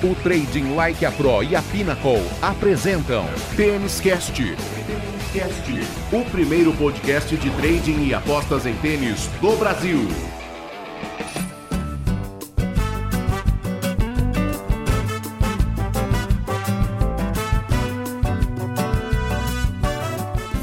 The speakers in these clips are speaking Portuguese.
O Trading Like a Pro e a Pinnacle apresentam Tênis Cast. O primeiro podcast de trading e apostas em tênis do Brasil.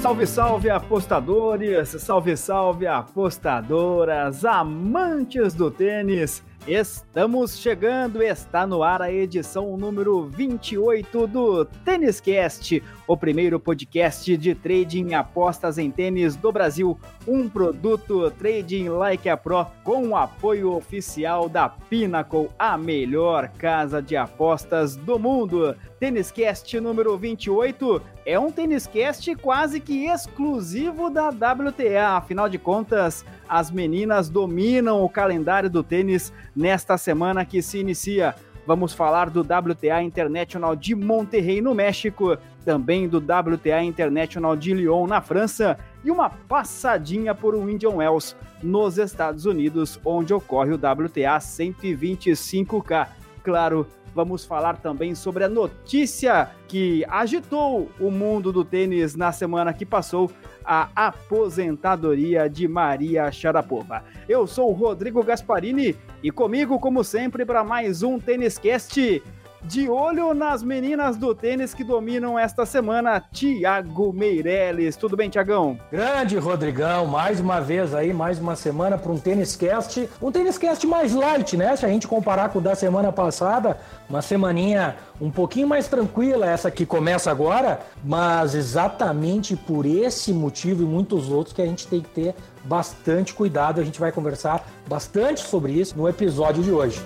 Salve, salve apostadores, salve, salve apostadoras, amantes do tênis. Estamos chegando, está no ar a edição número 28 do Tênis Cast, o primeiro podcast de trading apostas em tênis do Brasil, um produto Trading Like a Pro com o apoio oficial da Pinnacle, a melhor casa de apostas do mundo. Tênis Cast número 28 é um Tênis Cast quase que exclusivo da WTA, afinal de contas, as meninas dominam o calendário do tênis nesta semana que se inicia. Vamos falar do WTA International de Monterrey, no México, também do WTA International de Lyon, na França, e uma passadinha por um Indian Wells, nos Estados Unidos, onde ocorre o WTA 125K. Claro, vamos falar também sobre a notícia que agitou o mundo do tênis na semana que passou, a aposentadoria de Maria Sharapova. Eu sou o Rodrigo Gasparini e comigo, como sempre, para mais um Tênis Cast de olho nas meninas do tênis que dominam esta semana, Tiago Meirelles. Tudo bem, Tiagão? Grande Rodrigão, mais uma vez aí, mais uma semana para um tênis cast. Um tênis cast mais light, né? Se a gente comparar com o da semana passada, uma semaninha um pouquinho mais tranquila, essa que começa agora, mas exatamente por esse motivo e muitos outros que a gente tem que ter bastante cuidado. A gente vai conversar bastante sobre isso no episódio de hoje.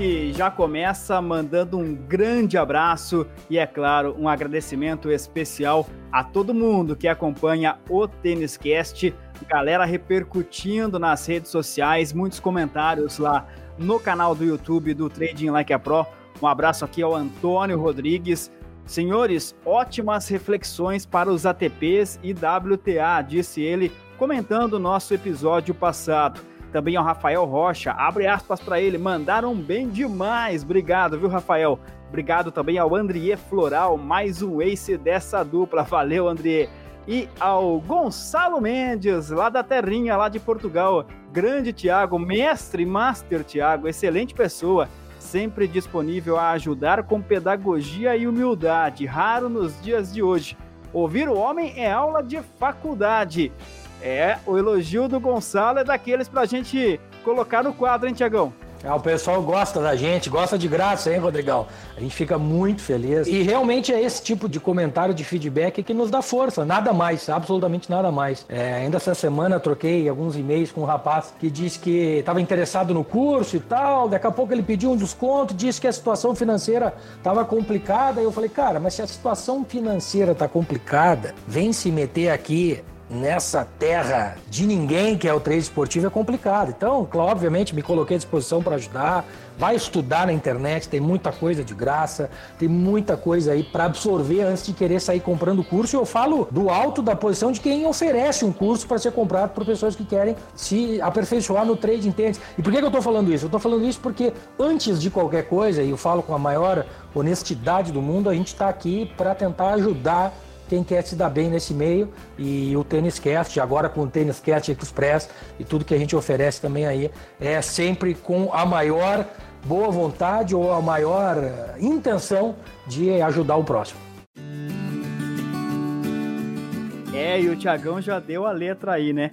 Que já começa mandando um grande abraço e, é claro, um agradecimento especial a todo mundo que acompanha o Tênis Cast, galera repercutindo nas redes sociais, muitos comentários lá no canal do YouTube do Trading Like a Pro. Um abraço aqui ao Antônio Rodrigues. Senhores, ótimas reflexões para os ATPs e WTA, disse ele, comentando o nosso episódio passado também ao Rafael Rocha. Abre aspas para ele, mandaram bem demais. Obrigado, viu, Rafael? Obrigado também ao Andrié Floral, mais um ace dessa dupla. Valeu, Andrié. E ao Gonçalo Mendes, lá da Terrinha, lá de Portugal. Grande Tiago, mestre, master Tiago, excelente pessoa, sempre disponível a ajudar com pedagogia e humildade, raro nos dias de hoje. Ouvir o homem é aula de faculdade. É, o elogio do Gonçalo é daqueles pra gente colocar no quadro, hein, Tiagão? É, o pessoal gosta da gente, gosta de graça, hein, Rodrigão? A gente fica muito feliz. E realmente é esse tipo de comentário, de feedback que nos dá força, nada mais, absolutamente nada mais. É, ainda essa semana troquei alguns e-mails com um rapaz que disse que estava interessado no curso e tal. Daqui a pouco ele pediu um desconto, disse que a situação financeira estava complicada. E eu falei, cara, mas se a situação financeira está complicada, vem se meter aqui nessa terra de ninguém que é o trade esportivo é complicado. Então, obviamente, me coloquei à disposição para ajudar. Vai estudar na internet, tem muita coisa de graça, tem muita coisa aí para absorver antes de querer sair comprando curso. Eu falo do alto da posição de quem oferece um curso para ser comprado por pessoas que querem se aperfeiçoar no trading tênis. E por que, que eu estou falando isso? Eu estou falando isso porque antes de qualquer coisa, e eu falo com a maior honestidade do mundo, a gente está aqui para tentar ajudar quem quer se dar bem nesse meio e o Tênis Cast, agora com o Tênis Cast Express e tudo que a gente oferece também aí, é sempre com a maior boa vontade ou a maior eh, intenção de ajudar o próximo. É, e o Tiagão já deu a letra aí, né?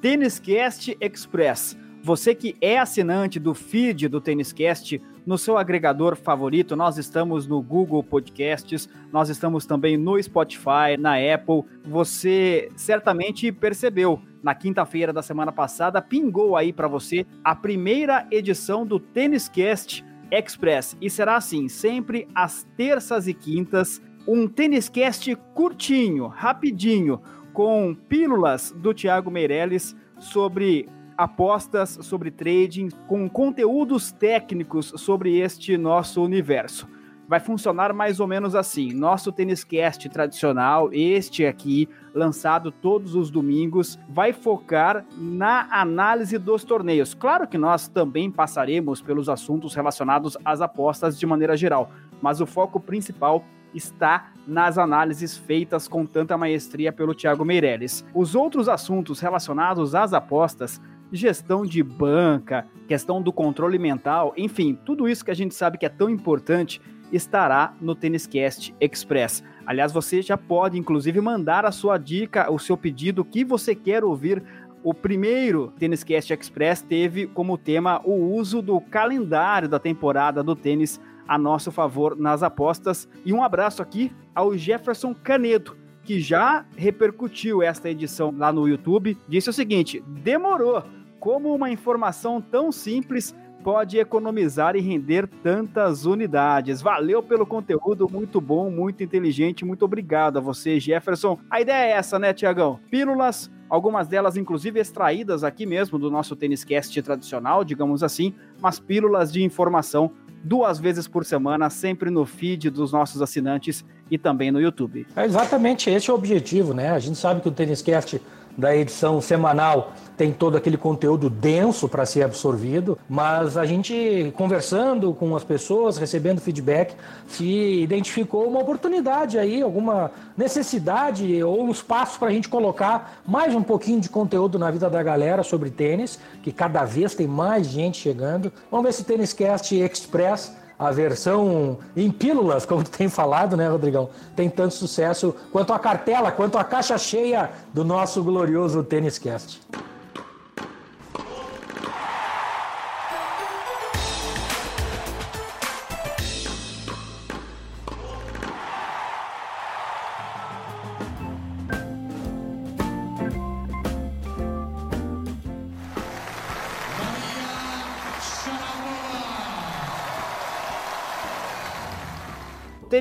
Tênis Cast Express. Você que é assinante do feed do Tênis Cast, no seu agregador favorito. Nós estamos no Google Podcasts, nós estamos também no Spotify, na Apple. Você certamente percebeu na quinta-feira da semana passada, pingou aí para você a primeira edição do Tênis Cast Express. E será assim, sempre às terças e quintas, um Tênis Cast curtinho, rapidinho, com pílulas do Thiago Meirelles sobre apostas sobre trading com conteúdos técnicos sobre este nosso universo. vai funcionar mais ou menos assim. Nosso Tênis Cast tradicional, este aqui, lançado todos os domingos, vai focar na análise dos torneios. Claro que nós também passaremos pelos assuntos relacionados às apostas de maneira geral, mas o foco principal está nas análises feitas com tanta maestria pelo Thiago Meirelles. Os outros assuntos relacionados às apostas gestão de banca, questão do controle mental, enfim, tudo isso que a gente sabe que é tão importante estará no Têniscast Express. Aliás, você já pode inclusive mandar a sua dica, o seu pedido, o que você quer ouvir o primeiro Têniscast Express teve como tema o uso do calendário da temporada do tênis a nosso favor nas apostas. E um abraço aqui ao Jefferson Canedo, que já repercutiu esta edição lá no YouTube. Disse o seguinte: demorou. Como uma informação tão simples pode economizar e render tantas unidades. Valeu pelo conteúdo, muito bom, muito inteligente. Muito obrigado a você, Jefferson. A ideia é essa, né, Tiagão? Pílulas, algumas delas inclusive extraídas aqui mesmo do nosso tênis cast tradicional, digamos assim, mas pílulas de informação duas vezes por semana, sempre no feed dos nossos assinantes e também no YouTube. É exatamente esse é o objetivo, né? A gente sabe que o Tênis Cast da edição semanal tem todo aquele conteúdo denso para ser absorvido, mas a gente conversando com as pessoas, recebendo feedback, se identificou uma oportunidade aí, alguma necessidade ou um espaço para a gente colocar mais um pouquinho de conteúdo na vida da galera sobre tênis, que cada vez tem mais gente chegando. Vamos ver se o Tênis Cast Express a versão em pílulas, como tu tem falado, né, Rodrigão? Tem tanto sucesso quanto a cartela, quanto a caixa cheia do nosso glorioso Tênis Cast.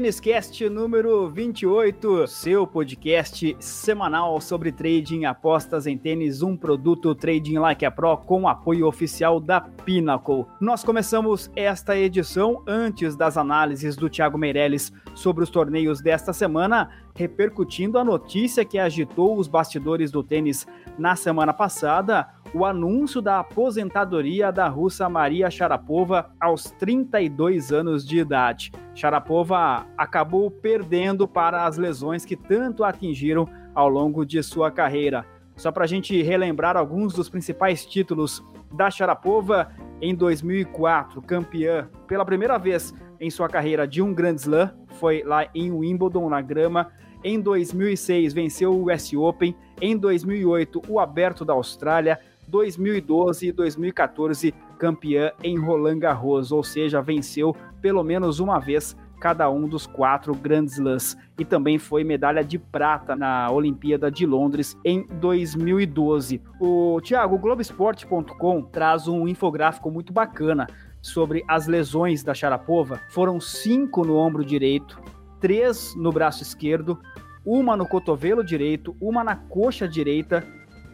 Têniscast número 28, seu podcast semanal sobre trading, apostas em tênis, um produto Trading Like a Pro com apoio oficial da Pinnacle. Nós começamos esta edição antes das análises do Thiago Meirelles sobre os torneios desta semana, repercutindo a notícia que agitou os bastidores do tênis na semana passada, o anúncio da aposentadoria da russa Maria Sharapova aos 32 anos de idade. Sharapova acabou perdendo para as lesões que tanto atingiram ao longo de sua carreira. Só para a gente relembrar alguns dos principais títulos da Sharapova, em 2004, campeã pela primeira vez em sua carreira de um Grand Slam, foi lá em Wimbledon, na grama. Em 2006, venceu o US Open. Em 2008, o Aberto da Austrália. 2012 e 2014 campeã em Roland Garros, ou seja, venceu pelo menos uma vez cada um dos quatro Grand Slams e também foi medalha de prata na Olimpíada de Londres em 2012. O Thiago, o Globesport.com traz um infográfico muito bacana sobre as lesões da Sharapova. Foram cinco no ombro direito, três no braço esquerdo, uma no cotovelo direito, uma na coxa direita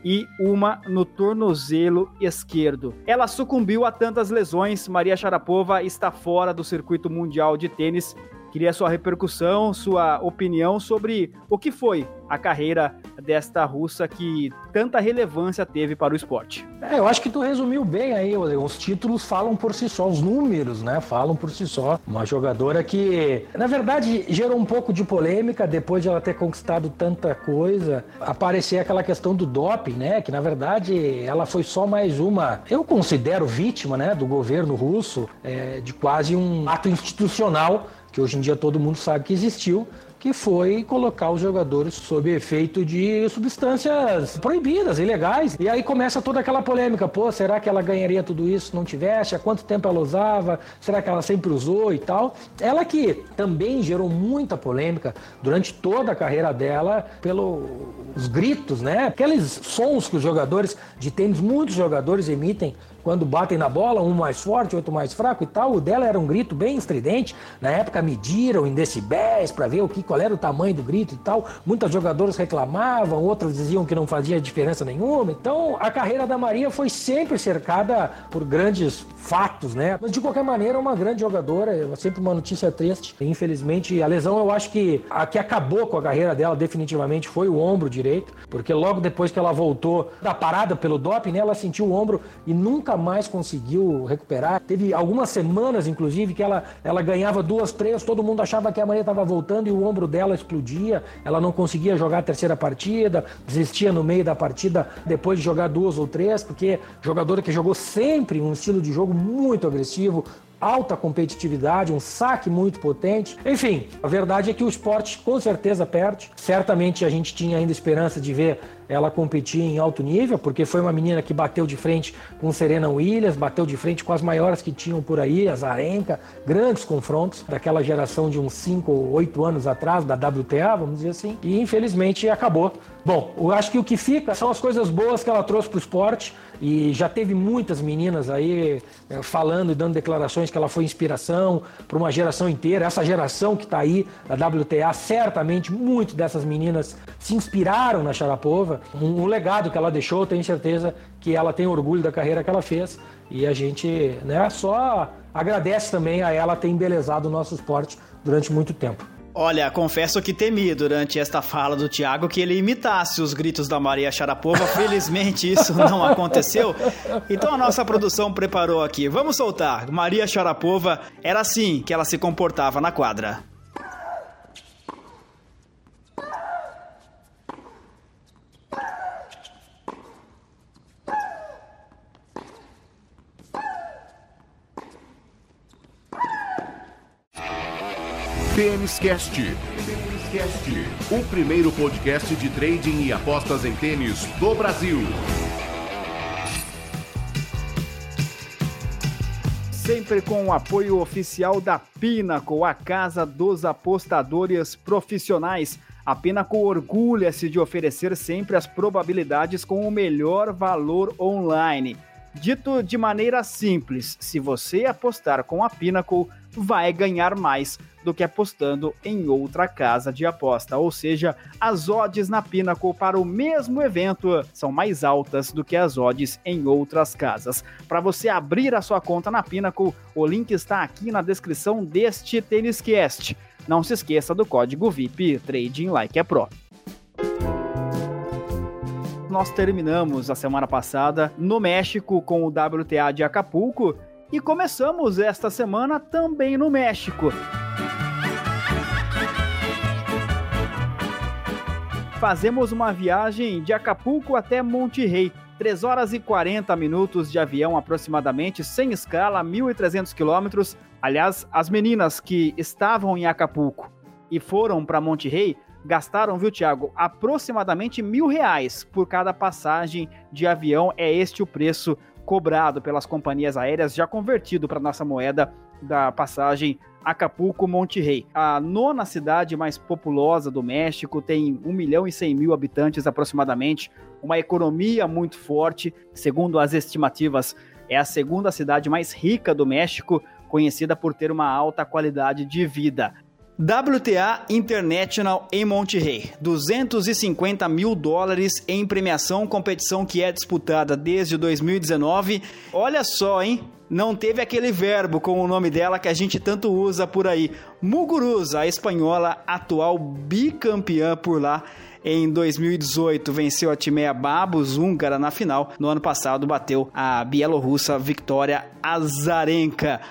e uma no tornozelo esquerdo. Ela sucumbiu a tantas lesões. Maria Sharapova está fora do circuito mundial de tênis Queria sua repercussão, sua opinião sobre o que foi a carreira desta russa que tanta relevância teve para o esporte. É, eu acho que tu resumiu bem aí, os títulos falam por si só, os números, né, falam por si só. Uma jogadora que, na verdade, gerou um pouco de polêmica depois de ela ter conquistado tanta coisa, aparecer aquela questão do doping, né, que na verdade ela foi só mais uma, eu considero vítima, né, do governo russo, é, de quase um ato institucional que hoje em dia todo mundo sabe que existiu, que foi colocar os jogadores sob efeito de substâncias proibidas, ilegais. E aí começa toda aquela polêmica: pô, será que ela ganharia tudo isso se não tivesse? Há quanto tempo ela usava? Será que ela sempre usou e tal? Ela que também gerou muita polêmica durante toda a carreira dela pelos gritos, né? Aqueles sons que os jogadores de tênis, muitos jogadores emitem quando batem na bola, um mais forte, outro mais fraco e tal. O dela era um grito bem estridente. Na época mediram em decibéis para ver o que qual era o tamanho do grito e tal. Muitas jogadoras reclamavam, outras diziam que não fazia diferença nenhuma. Então, a carreira da Maria foi sempre cercada por grandes fatos, né? Mas de qualquer maneira, uma grande jogadora, é sempre uma notícia triste. Infelizmente, a lesão eu acho que a que acabou com a carreira dela definitivamente foi o ombro direito, porque logo depois que ela voltou da parada pelo doping, né, ela sentiu o ombro e nunca mais conseguiu recuperar. Teve algumas semanas, inclusive, que ela, ela ganhava duas, três, todo mundo achava que a Maria estava voltando e o ombro dela explodia, ela não conseguia jogar a terceira partida, desistia no meio da partida depois de jogar duas ou três, porque jogadora que jogou sempre um estilo de jogo muito agressivo, alta competitividade, um saque muito potente. Enfim, a verdade é que o esporte com certeza perde. Certamente a gente tinha ainda esperança de ver ela competir em alto nível, porque foi uma menina que bateu de frente com Serena Williams, bateu de frente com as maiores que tinham por aí, a Zarenka, grandes confrontos daquela geração de uns 5 ou 8 anos atrás, da WTA, vamos dizer assim, e infelizmente acabou. Bom, eu acho que o que fica são as coisas boas que ela trouxe para o esporte, e já teve muitas meninas aí é, falando e dando declarações que ela foi inspiração para uma geração inteira. Essa geração que está aí, da WTA, certamente muitas dessas meninas se inspiraram na Sharapova. Um, um, legado que ela deixou, tenho certeza que ela tem orgulho da carreira que ela fez. E a gente né, só agradece também a ela ter embelezado o nosso esporte durante muito tempo. Olha, confesso que temi durante esta fala do Thiago que ele imitasse os gritos da Maria Sharapova. Felizmente isso não aconteceu. Então a nossa produção preparou aqui. Vamos soltar. Maria Sharapova era assim que ela se comportava na quadra. Tênis Cast. O primeiro podcast de trading e apostas em tênis do Brasil. Sempre com o apoio oficial da Pinnacle, a casa dos apostadores profissionais. A Pinnacle orgulha-se de oferecer sempre as probabilidades com o melhor valor online. Dito de maneira simples, se você apostar com a Pinnacle, vai ganhar mais do que apostando em outra casa de aposta. Ou seja, as odds na Pinnacle para o mesmo evento são mais altas do que as odds em outras casas. Para você abrir a sua conta na Pinnacle, o link está aqui na descrição deste Tênis Cast. Não se esqueça do código VIP Trading Like a Pro nós terminamos a semana passada no México com o WTA de Acapulco e começamos esta semana também no México. Fazemos uma viagem de Acapulco até Monte Rei. 3 horas e 40 minutos de avião aproximadamente, sem escala, 1.300 quilômetros. Aliás, as meninas que estavam em Acapulco e foram para Monte Rei gastaram, viu, Tiago, aproximadamente mil reais por cada passagem de avião. É este o preço cobrado pelas companhias aéreas, já convertido para nossa moeda da passagem Acapulco-Monte Rei. A nona cidade mais populosa do México tem 1 milhão e 100 mil habitantes aproximadamente, uma economia muito forte, segundo as estimativas, é a segunda cidade mais rica do México, conhecida por ter uma alta qualidade de vida. WTA International em Monterrey, 250 mil dólares em premiação, competição que é disputada desde 2019. Olha só, hein? Não teve aquele verbo com o nome dela que a gente tanto usa por aí. Muguruza, a espanhola, atual bicampeã por lá. Em 2018, venceu a Timea Babos, húngara, na final. No ano passado, bateu a bielorrussa Victoria Azarenka.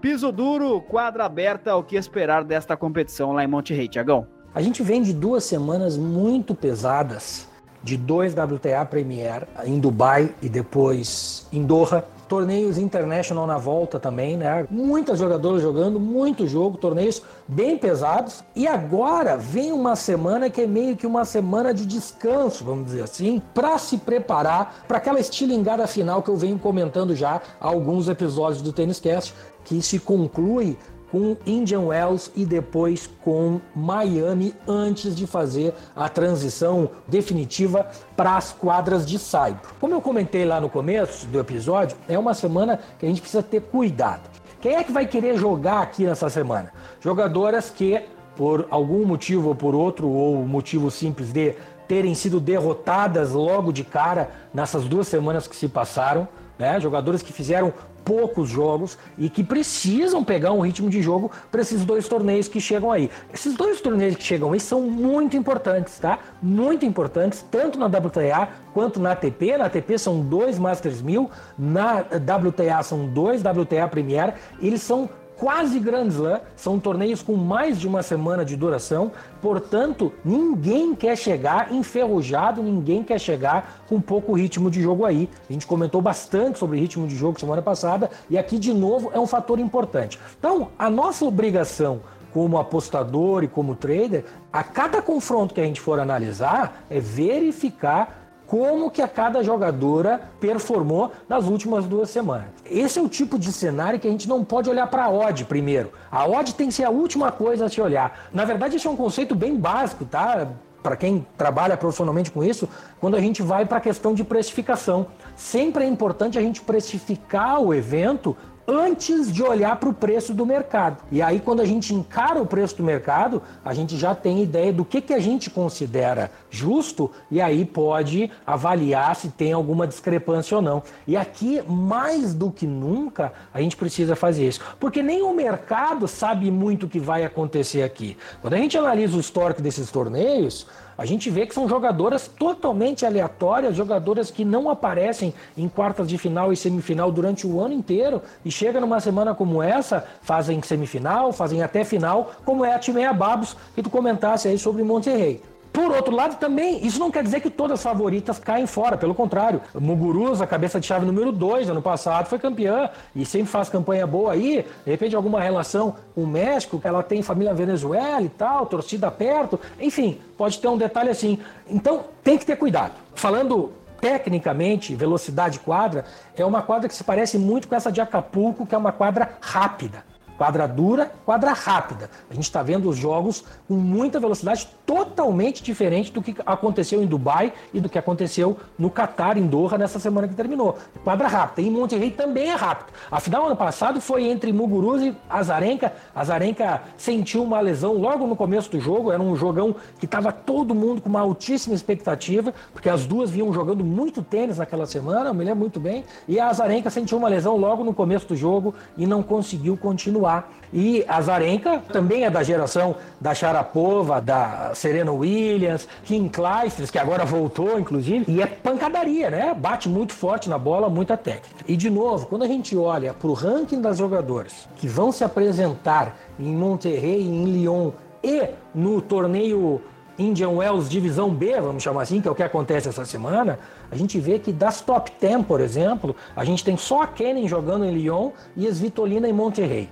Piso duro, quadra aberta, o que esperar desta competição lá em Monte Rei, Tiagão? A gente vem de duas semanas muito pesadas, de dois WTA Premier em Dubai e depois em Doha torneios international na volta também, né? Muitas jogadoras jogando, muito jogo, torneios bem pesados. E agora vem uma semana que é meio que uma semana de descanso, vamos dizer assim, para se preparar para aquela estilingada final que eu venho comentando já há alguns episódios do Tênis Cast, que se conclui com Indian Wells e depois com Miami antes de fazer a transição definitiva para as quadras de Saibro. Como eu comentei lá no começo do episódio, é uma semana que a gente precisa ter cuidado. Quem é que vai querer jogar aqui nessa semana? Jogadoras que por algum motivo ou por outro, ou motivo simples de terem sido derrotadas logo de cara nessas duas semanas que se passaram. Né? Jogadoras que fizeram poucos jogos e que precisam pegar um ritmo de jogo para esses dois torneios que chegam aí. Esses dois torneios que chegam aí são muito importantes, tá? Muito importantes, tanto na WTA quanto na ATP. Na ATP são dois Masters 1000, na WTA são dois WTA Premier. Eles são quase Grand Slam, são torneios com mais de uma semana de duração, portanto, ninguém quer chegar enferrujado, ninguém quer chegar com pouco ritmo de jogo aí. A gente comentou bastante sobre ritmo de jogo semana passada e aqui de novo é um fator importante. Então, a nossa obrigação como apostador e como trader, a cada confronto que a gente for analisar, é verificar como que a cada jogadora performou nas últimas duas semanas. Esse é o tipo de cenário que a gente não pode olhar para a odd primeiro. A odd tem que ser a última coisa a se olhar. Na verdade, esse é um conceito bem básico, tá? Para quem trabalha profissionalmente com isso, quando a gente vai para a questão de precificação. Sempre é importante a gente precificar o evento antes de olhar para o preço do mercado. E aí, quando a gente encara o preço do mercado, a gente já tem ideia do que, que a gente considera justo e aí pode avaliar se tem alguma discrepância ou não. E aqui, mais do que nunca, a gente precisa fazer isso. Porque nem o mercado sabe muito o que vai acontecer aqui. Quando a gente analisa o histórico desses torneios, a gente vê que são jogadoras totalmente aleatórias, jogadoras que não aparecem em quartas de final e semifinal durante o ano inteiro e chega numa semana como essa, fazem semifinal, fazem até final, como é a Timeia Babos, que tu comentasse aí sobre Monterrey. Por outro lado, também, isso não quer dizer que todas as favoritas caem fora, pelo contrário. Muguruza, cabeça de chave número 2, ano passado foi campeã e sempre faz campanha boa aí. De repente, alguma relação com o México, ela tem família Venezuela e tal, torcida perto. Enfim, pode ter um detalhe assim. Então, tem que ter cuidado. Falando tecnicamente, velocidade quadra, é uma quadra que se parece muito com essa de Acapulco, que é uma quadra rápida. Quadra dura, quadra rápida. A gente está vendo os jogos com muita velocidade, totalmente diferente do que aconteceu em Dubai e do que aconteceu no Catar, em Doha, nessa semana que terminou. Quadra rápida. E em Monterrey também é rápido. Afinal, ano passado foi entre Muguruza e Azarenka. Azarenka sentiu uma lesão logo no começo do jogo. Era um jogão que estava todo mundo com uma altíssima expectativa, porque as duas vinham jogando muito tênis naquela semana, eu me lembro muito bem. E a Azarenka sentiu uma lesão logo no começo do jogo e não conseguiu continuar e a Zarenka também é da geração da Sharapova, da Serena Williams, Kim Clijsters, que agora voltou, inclusive, e é pancadaria, né? Bate muito forte na bola, muita técnica. E de novo, quando a gente olha para o ranking das jogadoras que vão se apresentar em Monterrey, em Lyon e no torneio Indian Wells Divisão B, vamos chamar assim, que é o que acontece essa semana, a gente vê que das top 10, por exemplo, a gente tem só a Kennen jogando em Lyon e as Vitolina em Monterrey.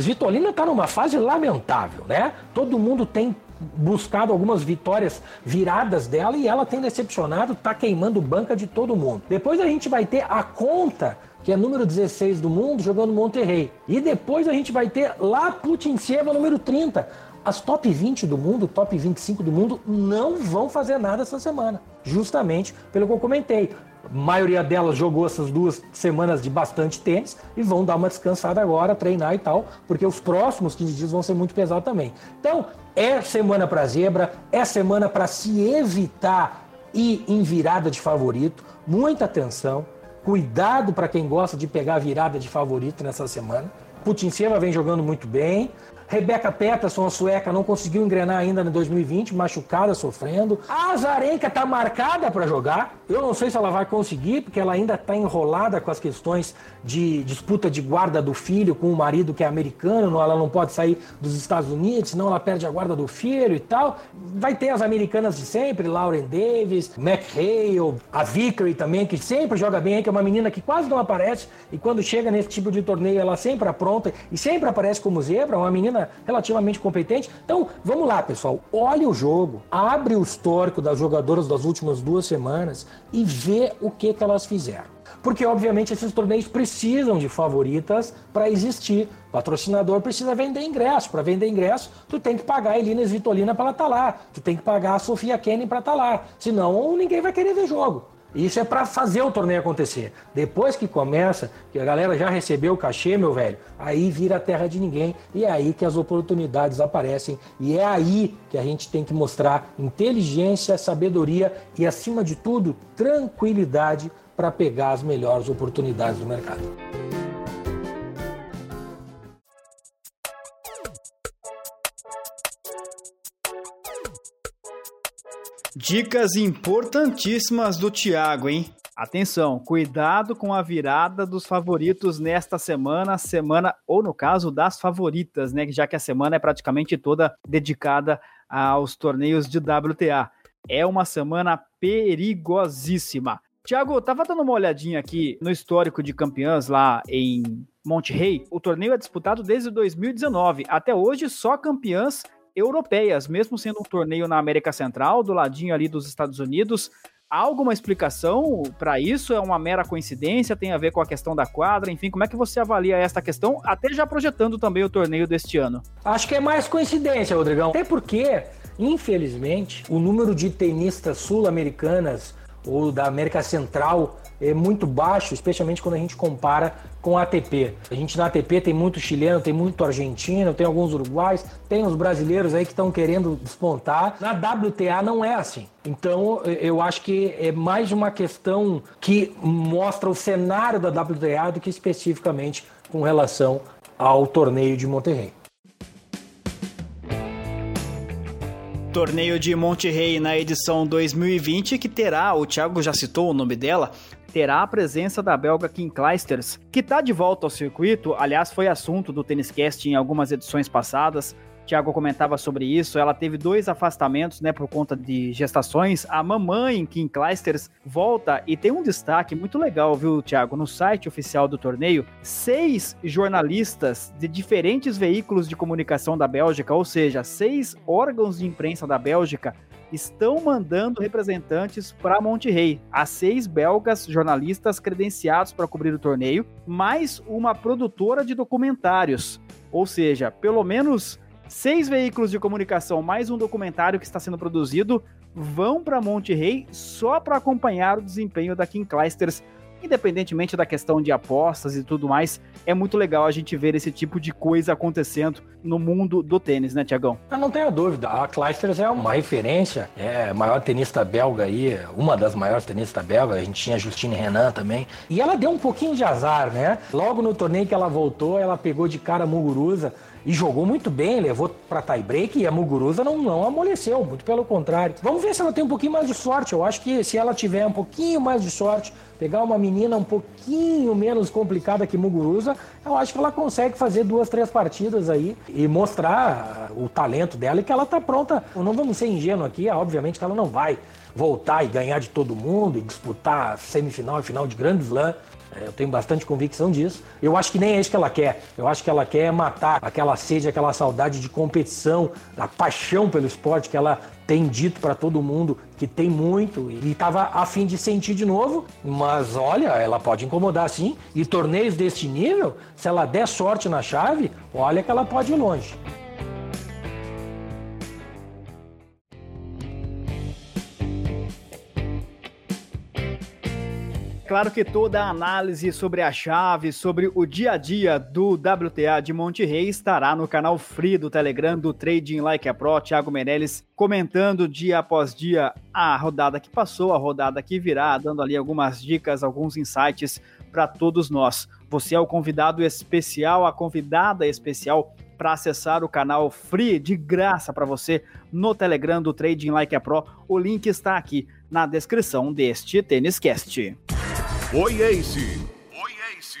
Svitolina está numa fase lamentável, né? Todo mundo tem buscado algumas vitórias viradas dela e ela tem decepcionado, está queimando banca de todo mundo. Depois a gente vai ter a conta que é número 16 do mundo, jogando Monterrey. E depois a gente vai ter lá Putinseva, número 30. As top 20 do mundo, top 25 do mundo, não vão fazer nada essa semana. Justamente pelo que eu comentei. A maioria delas jogou essas duas semanas de bastante tênis e vão dar uma descansada agora, treinar e tal, porque os próximos 15 dias vão ser muito pesados também. Então, é semana para zebra, é semana para se evitar ir em virada de favorito, muita atenção, cuidado para quem gosta de pegar virada de favorito nessa semana. Putin Sema vem jogando muito bem. Rebeca Peterson, a sueca, não conseguiu engrenar ainda em 2020, machucada, sofrendo. A Azarenka está marcada para jogar. Eu não sei se ela vai conseguir, porque ela ainda está enrolada com as questões de disputa de guarda do filho com o marido que é americano. Ela não pode sair dos Estados Unidos, senão ela perde a guarda do filho e tal. Vai ter as americanas de sempre, Lauren Davis, McHale, a Vickery também, que sempre joga bem, que é uma menina que quase não aparece e quando chega nesse tipo de torneio ela sempre apronta e sempre aparece como zebra, uma menina relativamente competente. Então, vamos lá, pessoal. Olhe o jogo, abre o histórico das jogadoras das últimas duas semanas e vê o que, que elas fizeram. Porque, obviamente, esses torneios precisam de favoritas para existir. O patrocinador precisa vender ingresso. Para vender ingresso, tu tem que pagar a Elina Svitolina para ela estar tá lá. Tu tem que pagar a Sofia Kenny para estar tá lá. Senão, ninguém vai querer ver jogo. Isso é para fazer o torneio acontecer. Depois que começa, que a galera já recebeu o cachê, meu velho, aí vira terra de ninguém e é aí que as oportunidades aparecem e é aí que a gente tem que mostrar inteligência, sabedoria e, acima de tudo, tranquilidade para pegar as melhores oportunidades do mercado. Dicas importantíssimas do Thiago, hein? Atenção, cuidado com a virada dos favoritos nesta semana, semana ou no caso das favoritas, né? Já que a semana é praticamente toda dedicada aos torneios de WTA. É uma semana perigosíssima. Tiago, tava dando uma olhadinha aqui no histórico de campeãs lá em Monte Rey. O torneio é disputado desde 2019. Até hoje, só campeãs europeias, mesmo sendo um torneio na América Central, do ladinho ali dos Estados Unidos. Há alguma explicação para isso? É uma mera coincidência? Tem a ver com a questão da quadra? Enfim, como é que você avalia esta questão, até já projetando também o torneio deste ano? Acho que é mais coincidência, Rodrigão. Até porque, infelizmente, o número de tenistas sul-americanas ou da América Central é muito baixo, especialmente quando a gente compara com a ATP. A gente na ATP tem muito chileno, tem muito argentino, tem alguns uruguais, tem os brasileiros aí que estão querendo despontar. Na WTA não é assim. Então eu acho que é mais uma questão que mostra o cenário da WTA do que especificamente com relação ao torneio de Monterrey. Torneio de Monterrey na edição 2020 que terá, o Thiago já citou o nome dela, terá a presença da belga Kim Kleisters, que está de volta ao circuito, aliás, foi assunto do Tênis Cast em algumas edições passadas. Tiago comentava sobre isso. Ela teve dois afastamentos, né, por conta de gestações. A mamãe Kim Kleisters volta e tem um destaque muito legal, viu, Tiago? No site oficial do torneio, seis jornalistas de diferentes veículos de comunicação da Bélgica, ou seja, seis órgãos de imprensa da Bélgica, estão mandando representantes para Monterrey. Há seis belgas jornalistas credenciados para cobrir o torneio, mais uma produtora de documentários. Ou seja, pelo menos seis veículos de comunicação, mais um documentário que está sendo produzido, vão para Monterrey só para acompanhar o desempenho da Kim Clijsters independentemente da questão de apostas e tudo mais, é muito legal a gente ver esse tipo de coisa acontecendo no mundo do tênis, né, Tiagão? Não tenha dúvida, a Clijsters é uma referência, é a maior tenista belga aí, uma das maiores tenistas belgas, a gente tinha a Justine Renan também, e ela deu um pouquinho de azar, né? Logo no torneio que ela voltou, ela pegou de cara Muguruza, e jogou muito bem, levou para tie break e a Muguruza não, não amoleceu, muito pelo contrário. Vamos ver se ela tem um pouquinho mais de sorte. Eu acho que se ela tiver um pouquinho mais de sorte, pegar uma menina um pouquinho menos complicada que Muguruza, eu acho que ela consegue fazer duas, três partidas aí e mostrar o talento dela e que ela tá pronta. Não vamos ser ingênuos aqui, obviamente que ela não vai voltar e ganhar de todo mundo e disputar semifinal e final de Grand Slam. É, eu tenho bastante convicção disso. Eu acho que nem é isso que ela quer. Eu acho que ela quer matar aquela sede, aquela saudade de competição, a paixão pelo esporte que ela tem dito para todo mundo que tem muito e estava a fim de sentir de novo, mas olha, ela pode incomodar sim. E torneios desse nível, se ela der sorte na chave, olha que ela pode ir longe. Claro que toda a análise sobre a chave, sobre o dia a dia do WTA de Monte Rei estará no canal Free do Telegram do Trading Like a Pro, Thiago Meirelles comentando dia após dia a rodada que passou, a rodada que virá, dando ali algumas dicas, alguns insights para todos nós. Você é o convidado especial, a convidada especial para acessar o canal Free de graça para você no Telegram do Trading Like a Pro. O link está aqui na descrição deste Tênis Cast. Oi, Ace! Oi, Ace!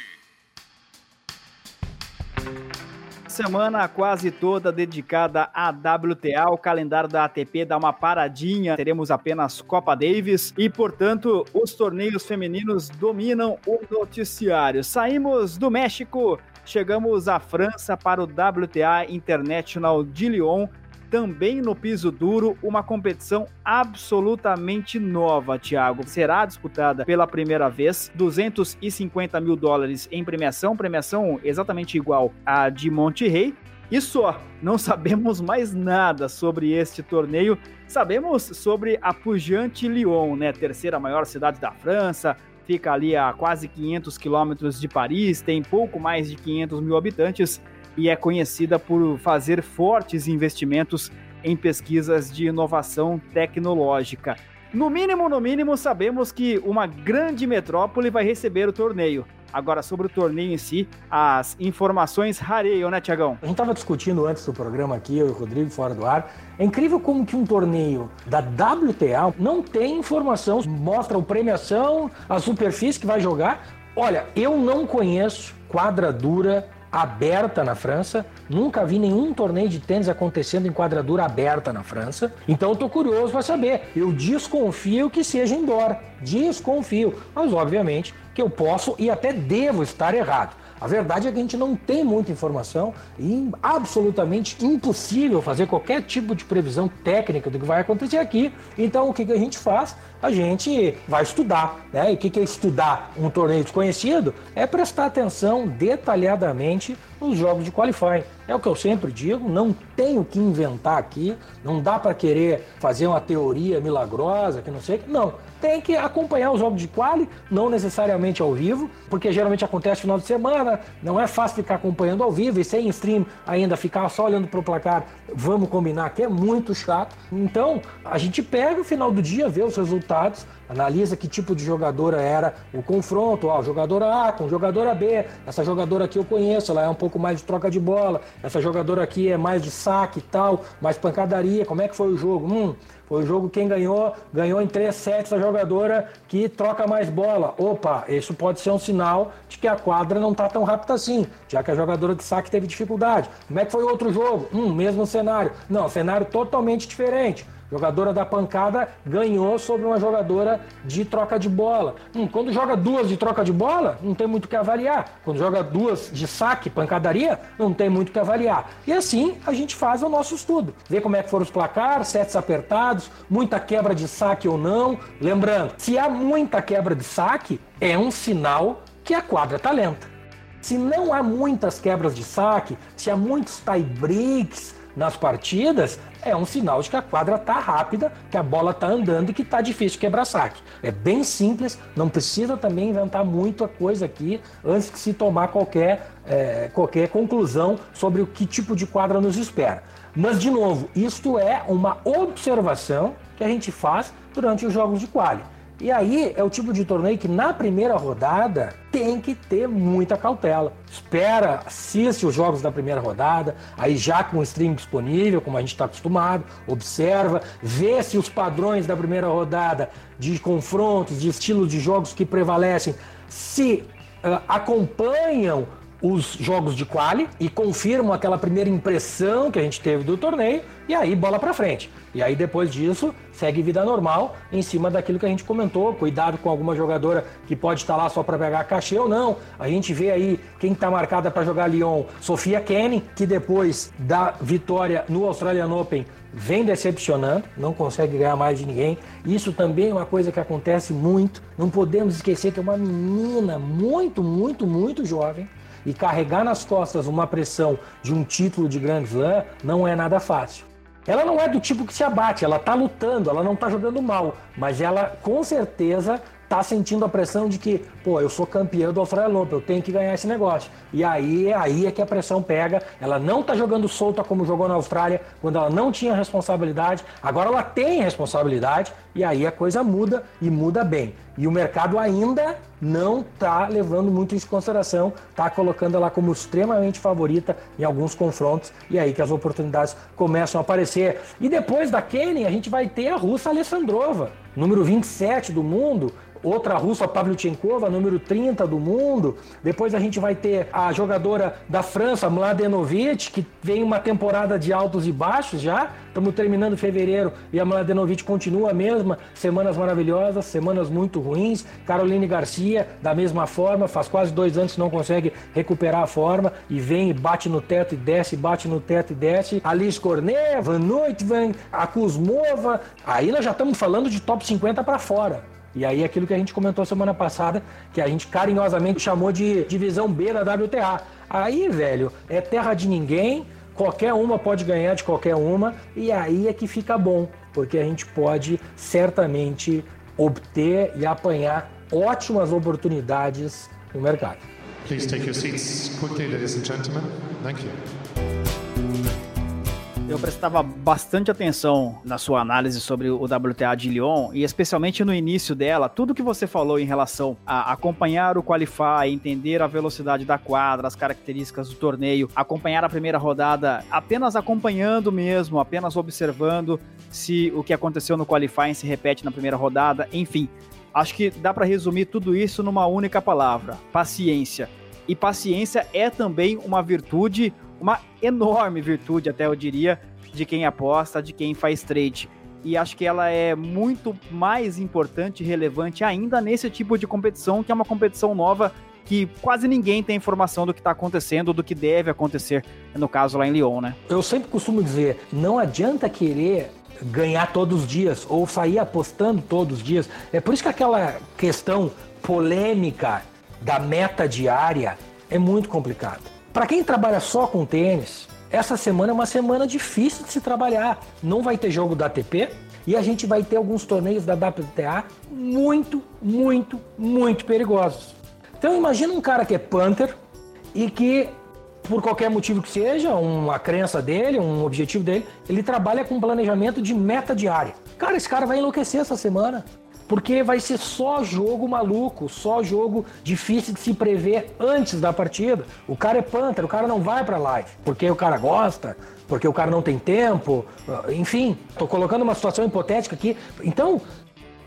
Semana quase toda dedicada à WTA, o calendário da ATP dá uma paradinha, teremos apenas Copa Davis e, portanto, os torneios femininos dominam o noticiário. Saímos do México, chegamos à França para o WTA International de Lyon também no piso duro, uma competição absolutamente nova, Thiago. Será disputada pela primeira vez, 250 mil dólares em premiação, premiação exatamente igual à de Monte Rey. E só, não sabemos mais nada sobre este torneio. Sabemos sobre a pujante Lyon, né, terceira maior cidade da França, fica ali a quase 500 quilômetros de Paris, tem pouco mais de 500 mil habitantes e é conhecida por fazer fortes investimentos em pesquisas de inovação tecnológica. No mínimo, no mínimo, sabemos que uma grande metrópole vai receber o torneio. Agora, sobre o torneio em si, as informações rareiam, né, Tiagão? A gente estava discutindo antes do programa aqui, eu e o Rodrigo, fora do ar. É incrível como que um torneio da WTA não tem informação, mostra a premiação, a superfície que vai jogar. Olha, eu não conheço quadradura aberta na França. Nunca vi nenhum torneio de tênis acontecendo em quadradura aberta na França. Então eu tô curioso para saber. Eu desconfio que seja indoor. Desconfio. Mas obviamente que eu posso e até devo estar errado. A verdade é que a gente não tem muita informação e absolutamente impossível fazer qualquer tipo de previsão técnica do que vai acontecer aqui. Então o que, que a gente faz? A gente vai estudar. Né? E o que, que é estudar um torneio desconhecido? É prestar atenção detalhadamente nos jogos de qualifying. É o que eu sempre digo, não tenho que inventar aqui, não dá para querer fazer uma teoria milagrosa, que não sei, não tem que acompanhar os jogos de quali, não necessariamente ao vivo, porque geralmente acontece no final de semana, não é fácil ficar acompanhando ao vivo e sem stream ainda ficar só olhando para o placar, vamos combinar que é muito chato. Então, a gente pega o final do dia, vê os resultados, analisa que tipo de jogadora era o confronto, ó, jogadora A com jogadora B, essa jogadora aqui eu conheço, ela é um pouco mais de troca de bola, essa jogadora aqui é mais de saque e tal, mais pancadaria, como é que foi o jogo? Hum, foi o jogo quem ganhou, ganhou em 3 sets a jogadora que troca mais bola. Opa, isso pode ser um sinal de que a quadra não está tão rápida assim, já que a jogadora de saque teve dificuldade. Como é que foi outro jogo? Hum, mesmo cenário. Não, cenário totalmente diferente. Jogadora da pancada ganhou sobre uma jogadora de troca de bola. Hum, quando joga duas de troca de bola, não tem muito o que avaliar. Quando joga duas de saque, pancadaria, não tem muito o que avaliar. E assim a gente faz o nosso estudo. Vê como é que foram os placares, sets apertados, muita quebra de saque ou não. Lembrando, se há muita quebra de saque, é um sinal que a quadra está lenta. Se não há muitas quebras de saque, se há muitos tie breaks nas partidas, é um sinal de que a quadra está rápida, que a bola está andando e que está difícil quebrar saque. É bem simples, não precisa também inventar muita coisa aqui antes de se tomar qualquer, é, qualquer conclusão sobre o que tipo de quadra nos espera. Mas, de novo, isto é uma observação que a gente faz durante os jogos de quali. E aí é o tipo de torneio que na primeira rodada tem que ter muita cautela. Espera, assiste os jogos da primeira rodada, aí já com o stream disponível, como a gente está acostumado, observa, vê se os padrões da primeira rodada de confrontos, de estilos de jogos que prevalecem, se uh, acompanham os jogos de quali e confirmam aquela primeira impressão que a gente teve do torneio e aí bola para frente. E aí depois disso segue vida normal em cima daquilo que a gente comentou, cuidado com alguma jogadora que pode estar lá só para pegar cachê ou não. A gente vê aí quem está marcada para jogar Lyon, Sofia Kenny, que depois da vitória no Australian Open vem decepcionando, não consegue ganhar mais de ninguém. Isso também é uma coisa que acontece muito. Não podemos esquecer que é uma menina muito, muito, muito jovem e carregar nas costas uma pressão de um título de Grand Slam não é nada fácil. Ela não é do tipo que se abate, ela tá lutando, ela não tá jogando mal, mas ela com certeza tá sentindo a pressão de que, pô, eu sou campeão do Australian Open, eu tenho que ganhar esse negócio. E aí, aí é que a pressão pega. Ela não tá jogando solta como jogou na Austrália, quando ela não tinha responsabilidade. Agora ela tem responsabilidade e aí a coisa muda e muda bem. E o mercado ainda não tá levando muito isso em consideração, tá colocando ela como extremamente favorita em alguns confrontos e aí que as oportunidades começam a aparecer. E depois da Kenny, a gente vai ter a russa Alessandrova, número 27 do mundo, outra russa, Pavlyuchenkova, número 30 do mundo. Depois a gente vai ter a jogadora da França, Mladenovic, que vem uma temporada de altos e baixos já. Estamos terminando fevereiro e a Mladenovic continua a mesma. Semanas maravilhosas, semanas muito ruins. Caroline Garcia, da mesma forma, faz quase dois anos que não consegue recuperar a forma e vem e bate no teto e desce, bate no teto e desce. Alice Cornet, Van Noitven, a Kuzmova. Aí nós já estamos falando de top 50 para fora. E aí aquilo que a gente comentou semana passada, que a gente carinhosamente chamou de divisão B da WTA. Aí, velho, é terra de ninguém, qualquer uma pode ganhar de qualquer uma, e aí é que fica bom, porque a gente pode certamente obter e apanhar ótimas oportunidades no mercado. Please take your seats quickly, ladies and gentlemen. Thank you. Eu prestava bastante atenção na sua análise sobre o WTA de Lyon e especialmente no início dela, tudo que você falou em relação a acompanhar o Qualify, entender a velocidade da quadra, as características do torneio, acompanhar a primeira rodada apenas acompanhando mesmo, apenas observando se o que aconteceu no Qualify se repete na primeira rodada, enfim. Acho que dá para resumir tudo isso numa única palavra: paciência. E paciência é também uma virtude, uma enorme virtude, até eu diria, de quem aposta, de quem faz trade. E acho que ela é muito mais importante e relevante ainda nesse tipo de competição, que é uma competição nova que quase ninguém tem informação do que está acontecendo, do que deve acontecer, no caso lá em Lyon, né? Eu sempre costumo dizer, não adianta querer ganhar todos os dias ou sair apostando todos os dias. É por isso que aquela questão polêmica da meta diária é muito complicado. Para quem trabalha só com tênis, essa semana é uma semana difícil de se trabalhar. Não vai ter jogo da ATP e a gente vai ter alguns torneios da WTA muito, muito, muito perigosos. Então imagina um cara que é punter e que por qualquer motivo que seja, uma crença dele, um objetivo dele, ele trabalha com planejamento de meta diária. Cara, esse cara vai enlouquecer essa semana. Porque vai ser só jogo maluco, só jogo difícil de se prever antes da partida. O cara é panther, o cara não vai pra live, porque o cara gosta, porque o cara não tem tempo, enfim, tô colocando uma situação hipotética aqui. Então,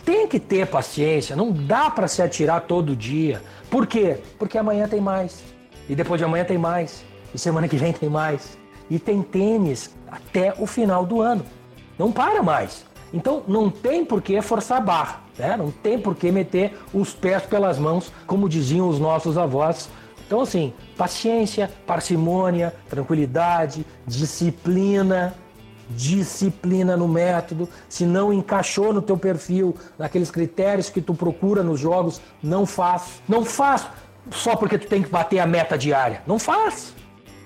tem que ter paciência, não dá para se atirar todo dia. Por quê? Porque amanhã tem mais. E depois de amanhã tem mais. E semana que vem tem mais. E tem tênis até o final do ano. Não para mais. Então não tem por que forçar a barra, né? não tem por que meter os pés pelas mãos, como diziam os nossos avós. Então, assim, paciência, parcimônia, tranquilidade, disciplina, disciplina no método. Se não encaixou no teu perfil, naqueles critérios que tu procura nos jogos, não faz. Não faz só porque tu tem que bater a meta diária. Não faz.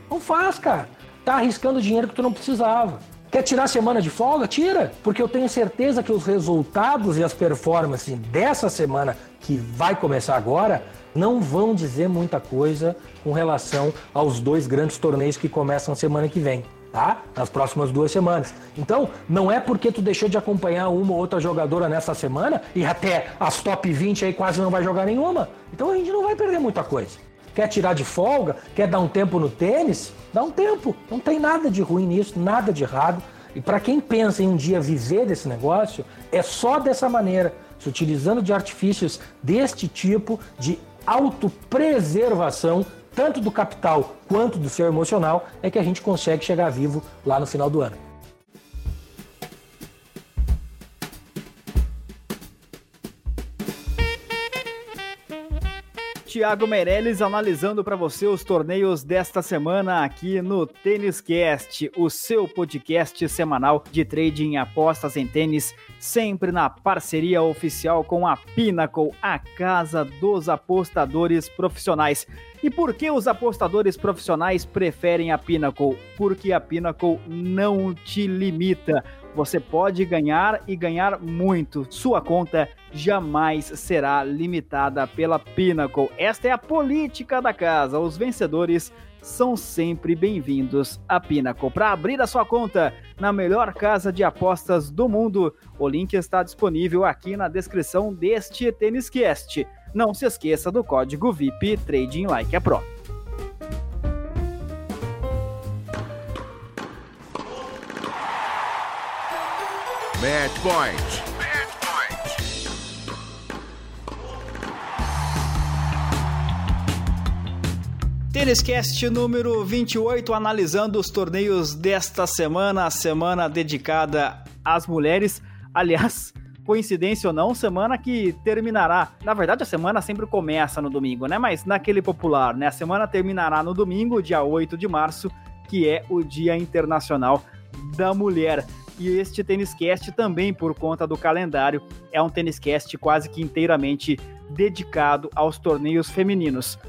Não faz, cara. Tá arriscando dinheiro que tu não precisava. Quer tirar semana de folga? Tira, porque eu tenho certeza que os resultados e as performances dessa semana que vai começar agora não vão dizer muita coisa com relação aos dois grandes torneios que começam semana que vem. Tá? Nas próximas duas semanas. Então, não é porque tu deixou de acompanhar uma ou outra jogadora nessa semana e até as top 20 aí quase não vai jogar nenhuma. Então a gente não vai perder muita coisa. Quer tirar de folga? Quer dar um tempo no tênis? Dá um tempo. Não tem nada de ruim nisso, nada de errado. E para quem pensa em um dia viver desse negócio, é só dessa maneira, se utilizando de artifícios deste tipo de autopreservação, tanto do capital quanto do seu emocional, é que a gente consegue chegar vivo lá no final do ano. Thiago Meirelles analisando para você os torneios desta semana aqui no Tênis Cast, o seu podcast semanal de trading apostas em tênis, sempre na parceria oficial com a Pinnacle, a casa dos apostadores profissionais. E por que os apostadores profissionais preferem a Pinnacle? Porque a Pinnacle não te limita você pode ganhar e ganhar muito. Sua conta jamais será limitada pela Pinnacle. Esta é a política da casa. Os vencedores são sempre bem-vindos à Pinnacle. Para abrir a sua conta na melhor casa de apostas do mundo, o link está disponível aqui na descrição deste Tênis Cast. Não se esqueça do código VIP Trading Like a Pro. Match Point. Têniscast número 28, analisando os torneios desta semana, a semana dedicada às mulheres. Aliás, coincidência ou não, semana que terminará. Na verdade, a semana sempre começa no domingo, né? Mas naquele popular, né? A semana terminará no domingo, dia 8 de março, que é o Dia Internacional da Mulher. E este Tênis Cast também, por conta do calendário, é um Tênis Cast quase que inteiramente dedicado aos torneios femininos.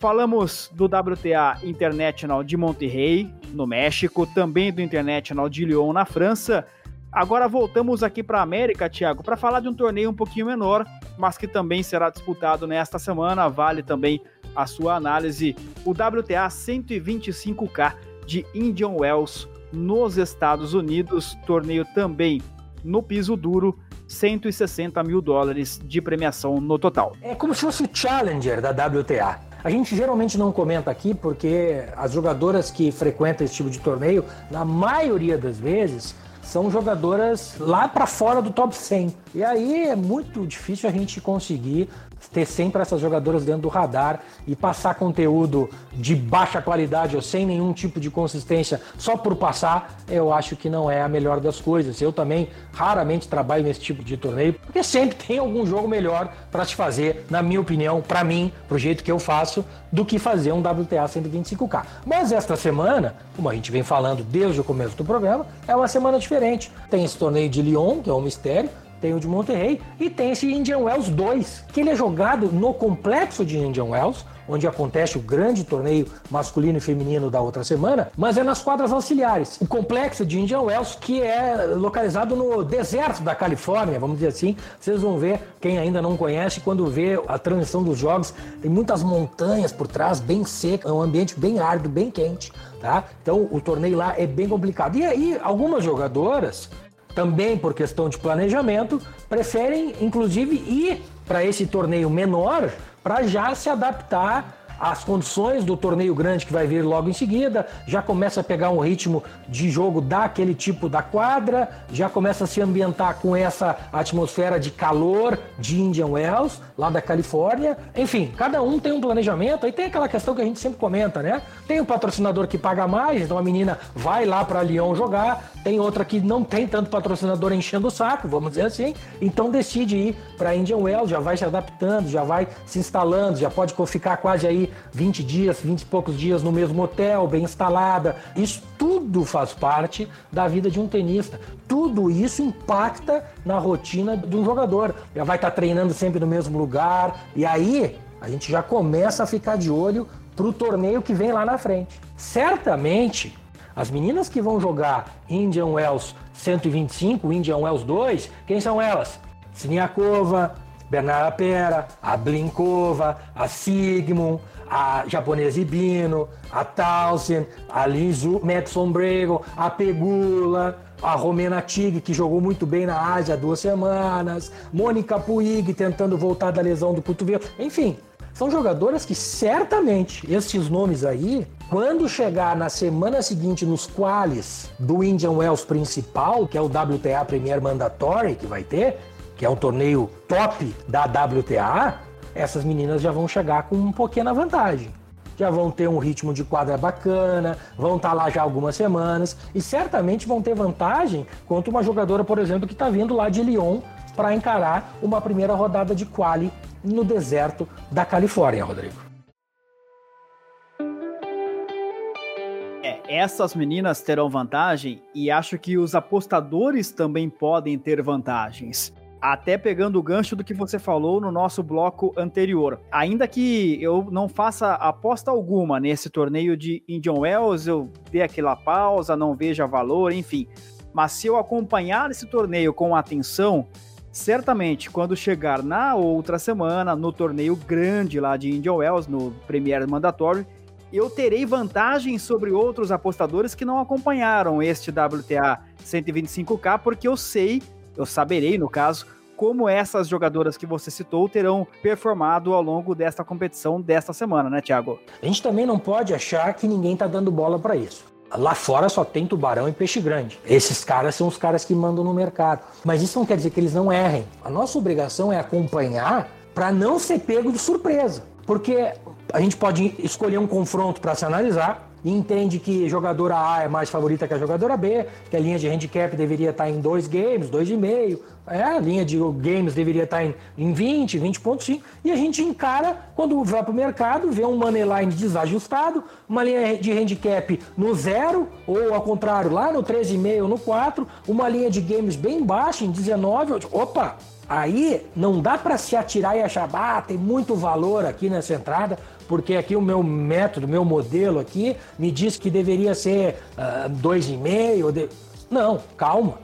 Falamos do WTA International de Monterrey, no México, também do International de Lyon, na França. Agora voltamos aqui para a América, Thiago, para falar de um torneio um pouquinho menor, mas que também será disputado nesta semana. Vale também a sua análise. O WTA 125K de Indian Wells nos Estados Unidos, torneio também no piso duro, 160 mil dólares de premiação no total. É como se fosse o Challenger da WTA. A gente geralmente não comenta aqui porque as jogadoras que frequentam esse tipo de torneio, na maioria das vezes, são jogadoras lá para fora do top 100. E aí é muito difícil a gente conseguir ter sempre essas jogadoras dentro do radar e passar conteúdo de baixa qualidade ou sem nenhum tipo de consistência só por passar, eu acho que não é a melhor das coisas. Eu também raramente trabalho nesse tipo de torneio, porque sempre tem algum jogo melhor para se fazer, na minha opinião, para mim, pro jeito que eu faço, do que fazer um WTA 125K. Mas esta semana, como a gente vem falando desde o começo do programa, é uma semana diferente. Tem esse torneio de Lyon, que é um mistério, tem o de Monterrey e tem esse Indian Wells 2, que ele é jogado no complexo de Indian Wells, onde acontece o grande torneio masculino e feminino da outra semana, mas é nas quadras auxiliares. O complexo de Indian Wells, que é localizado no deserto da Califórnia, vamos dizer assim. Vocês vão ver, quem ainda não conhece, quando vê a transmissão dos jogos, tem muitas montanhas por trás, bem seca, é um ambiente bem árido, bem quente, tá? Então o torneio lá é bem complicado. E aí, algumas jogadoras também por questão de planejamento, preferem inclusive ir para esse torneio menor para já se adaptar as condições do torneio grande que vai vir logo em seguida, já começa a pegar um ritmo de jogo daquele tipo da quadra, já começa a se ambientar com essa atmosfera de calor de Indian Wells, lá da Califórnia. Enfim, cada um tem um planejamento, aí tem aquela questão que a gente sempre comenta, né? Tem um patrocinador que paga mais, então a menina vai lá para Lyon jogar, tem outra que não tem tanto patrocinador enchendo o saco, vamos dizer assim, então decide ir para Indian Wells, já vai se adaptando, já vai se instalando, já pode ficar quase aí 20 dias, 20 e poucos dias no mesmo hotel, bem instalada. Isso tudo faz parte da vida de um tenista. Tudo isso impacta na rotina de um jogador. Já vai estar treinando sempre no mesmo lugar. E aí a gente já começa a ficar de olho para o torneio que vem lá na frente. Certamente, as meninas que vão jogar Indian Wells 125, Indian Wells 2, quem são elas? Siniakova, Bernarda Pera, a Blinkova, a Sigmund, a japonesa Ibino, a Townsend, a Lizu Madison Brego, a Pegula, a Romena Tig, que jogou muito bem na Ásia há duas semanas, Mônica Puig tentando voltar da lesão do cotovelo, enfim. São jogadoras que certamente esses nomes aí, quando chegar na semana seguinte nos quales do Indian Wells principal, que é o WTA Premier Mandatory que vai ter, que é um torneio top da WTA, essas meninas já vão chegar com uma pequena vantagem. Já vão ter um ritmo de quadra bacana, vão estar tá lá já algumas semanas e certamente vão ter vantagem contra uma jogadora, por exemplo, que está vindo lá de Lyon para encarar uma primeira rodada de quali no deserto da Califórnia, Rodrigo. É, essas meninas terão vantagem e acho que os apostadores também podem ter vantagens. Até pegando o gancho do que você falou no nosso bloco anterior. Ainda que eu não faça aposta alguma nesse torneio de Indian Wells, eu dê aquela pausa, não veja valor, enfim. Mas se eu acompanhar esse torneio com atenção, certamente quando chegar na outra semana, no torneio grande lá de Indian Wells, no Premier Mandatório, eu terei vantagem sobre outros apostadores que não acompanharam este WTA 125K, porque eu sei eu saberei, no caso, como essas jogadoras que você citou terão performado ao longo desta competição desta semana, né, Thiago? A gente também não pode achar que ninguém tá dando bola para isso. Lá fora só tem tubarão e peixe grande. Esses caras são os caras que mandam no mercado. Mas isso não quer dizer que eles não errem. A nossa obrigação é acompanhar para não ser pego de surpresa. Porque a gente pode escolher um confronto para se analisar, e entende que jogadora A é mais favorita que a jogadora B, que a linha de handicap deveria estar em dois games, dois e meio, é, a linha de games deveria estar em, em 20, 20.5, e a gente encara, quando vai para o mercado, vê um moneyline desajustado, uma linha de handicap no zero, ou ao contrário, lá no 13,5 ou no 4, uma linha de games bem baixa, em 19, opa, Aí não dá para se atirar e achar, ah, tem muito valor aqui nessa entrada, porque aqui o meu método, meu modelo aqui me diz que deveria ser uh, dois e meio. De... Não, calma,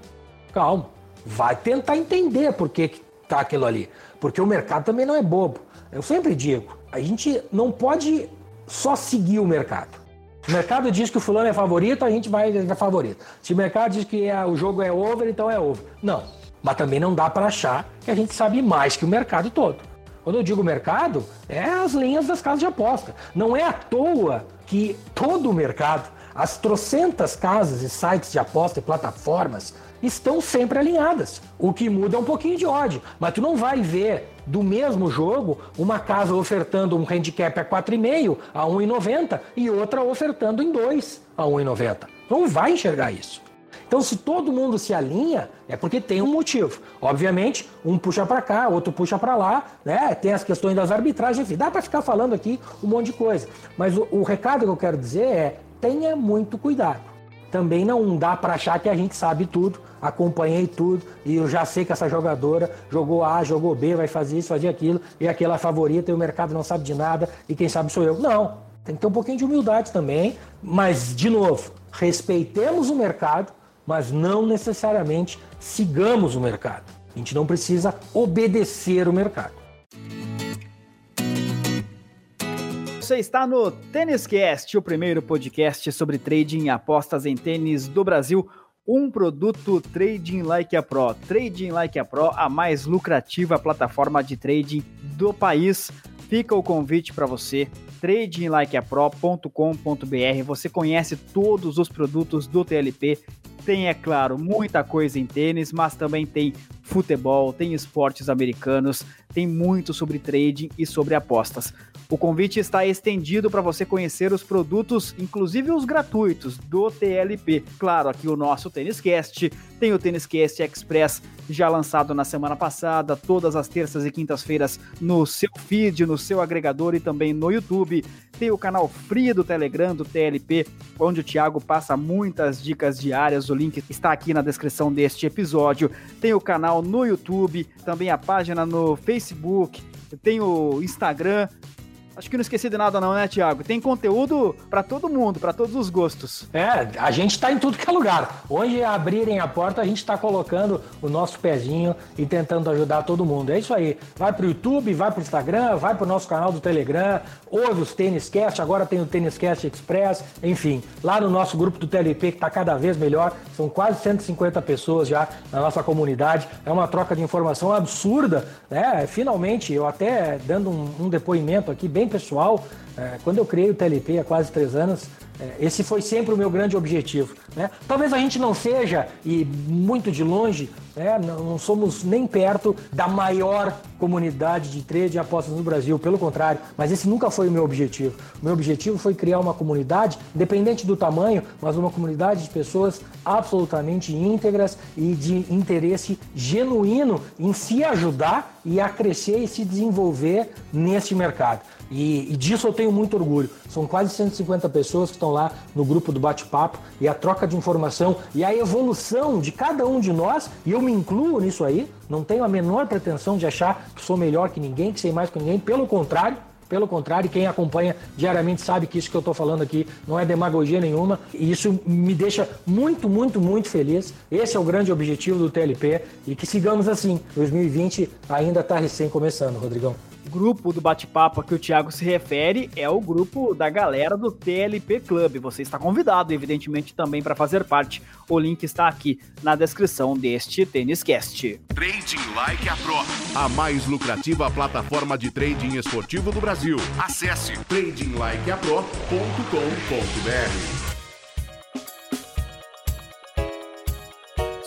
calma. Vai tentar entender por que, que tá aquilo ali, porque o mercado também não é bobo. Eu sempre digo, a gente não pode só seguir o mercado. O mercado diz que o fulano é favorito, a gente vai é favorito. Se o mercado diz que é, o jogo é over, então é over. Não. Mas também não dá para achar que a gente sabe mais que o mercado todo. Quando eu digo mercado, é as linhas das casas de aposta. Não é à toa que todo o mercado, as trocentas casas e sites de aposta e plataformas estão sempre alinhadas. O que muda é um pouquinho de ódio. Mas tu não vai ver do mesmo jogo uma casa ofertando um handicap a 4,5 a 1,90 e outra ofertando em 2 a 1,90. Não vai enxergar isso. Então, se todo mundo se alinha, é porque tem um motivo. Obviamente, um puxa para cá, outro puxa para lá, né? Tem as questões das arbitragens, enfim, dá para ficar falando aqui um monte de coisa. Mas o, o recado que eu quero dizer é: tenha muito cuidado. Também não dá para achar que a gente sabe tudo, acompanhei tudo e eu já sei que essa jogadora jogou A, jogou B, vai fazer isso, fazer aquilo, e aquela favorita e o mercado não sabe de nada e quem sabe sou eu. Não, tem que ter um pouquinho de humildade também, mas, de novo, respeitemos o mercado mas não necessariamente sigamos o mercado. A gente não precisa obedecer o mercado. Você está no Tênis o primeiro podcast sobre trading e apostas em tênis do Brasil. Um produto Trading Like a Pro. Trading Like a Pro, a mais lucrativa plataforma de trading do país. Fica o convite para você, tradinglikeapro.com.br. Você conhece todos os produtos do TLP tem, é claro, muita coisa em tênis, mas também tem futebol, tem esportes americanos, tem muito sobre trading e sobre apostas. O convite está estendido para você conhecer os produtos, inclusive os gratuitos do TLP. Claro, aqui o nosso Tênis Cast, tem o Tênis Cast Express já lançado na semana passada, todas as terças e quintas-feiras no seu feed, no seu agregador e também no YouTube. Tem o canal Free do Telegram do TLP, onde o Thiago passa muitas dicas diárias. O link está aqui na descrição deste episódio. Tem o canal no YouTube, também a página no Facebook, tem o Instagram, Acho que não esqueci de nada não, né, Tiago? Tem conteúdo para todo mundo, para todos os gostos. É, a gente tá em tudo que é lugar. Onde abrirem a porta, a gente tá colocando o nosso pezinho e tentando ajudar todo mundo. É isso aí. Vai pro YouTube, vai pro Instagram, vai pro nosso canal do Telegram, ouve os Tênis Cast, agora tem o Tênis Cast Express, enfim. Lá no nosso grupo do TLP, que tá cada vez melhor, são quase 150 pessoas já na nossa comunidade. É uma troca de informação absurda, né? Finalmente, eu até dando um, um depoimento aqui bem pessoal, é, quando eu criei o TLP há quase três anos, é, esse foi sempre o meu grande objetivo. Né? Talvez a gente não seja, e muito de longe, né, não somos nem perto da maior comunidade de trade e apostas no Brasil, pelo contrário, mas esse nunca foi o meu objetivo. O meu objetivo foi criar uma comunidade, independente do tamanho, mas uma comunidade de pessoas absolutamente íntegras e de interesse genuíno em se ajudar e a crescer e se desenvolver neste mercado. E, e, disso eu tenho muito orgulho. São quase 150 pessoas que estão lá no grupo do bate-papo e a troca de informação e a evolução de cada um de nós, e eu me incluo nisso aí, não tenho a menor pretensão de achar que sou melhor que ninguém, que sei mais que ninguém, pelo contrário. Pelo contrário, quem acompanha diariamente sabe que isso que eu estou falando aqui não é demagogia nenhuma e isso me deixa muito, muito, muito feliz. Esse é o grande objetivo do TLP e que sigamos assim. 2020 ainda está recém começando, Rodrigão grupo do bate-papo que o Thiago se refere é o grupo da galera do TLP Club. Você está convidado, evidentemente, também para fazer parte. O link está aqui na descrição deste Tênis Cast. Trading Like a Pro, a mais lucrativa plataforma de trading esportivo do Brasil. Acesse tradinglikeapro.com.br.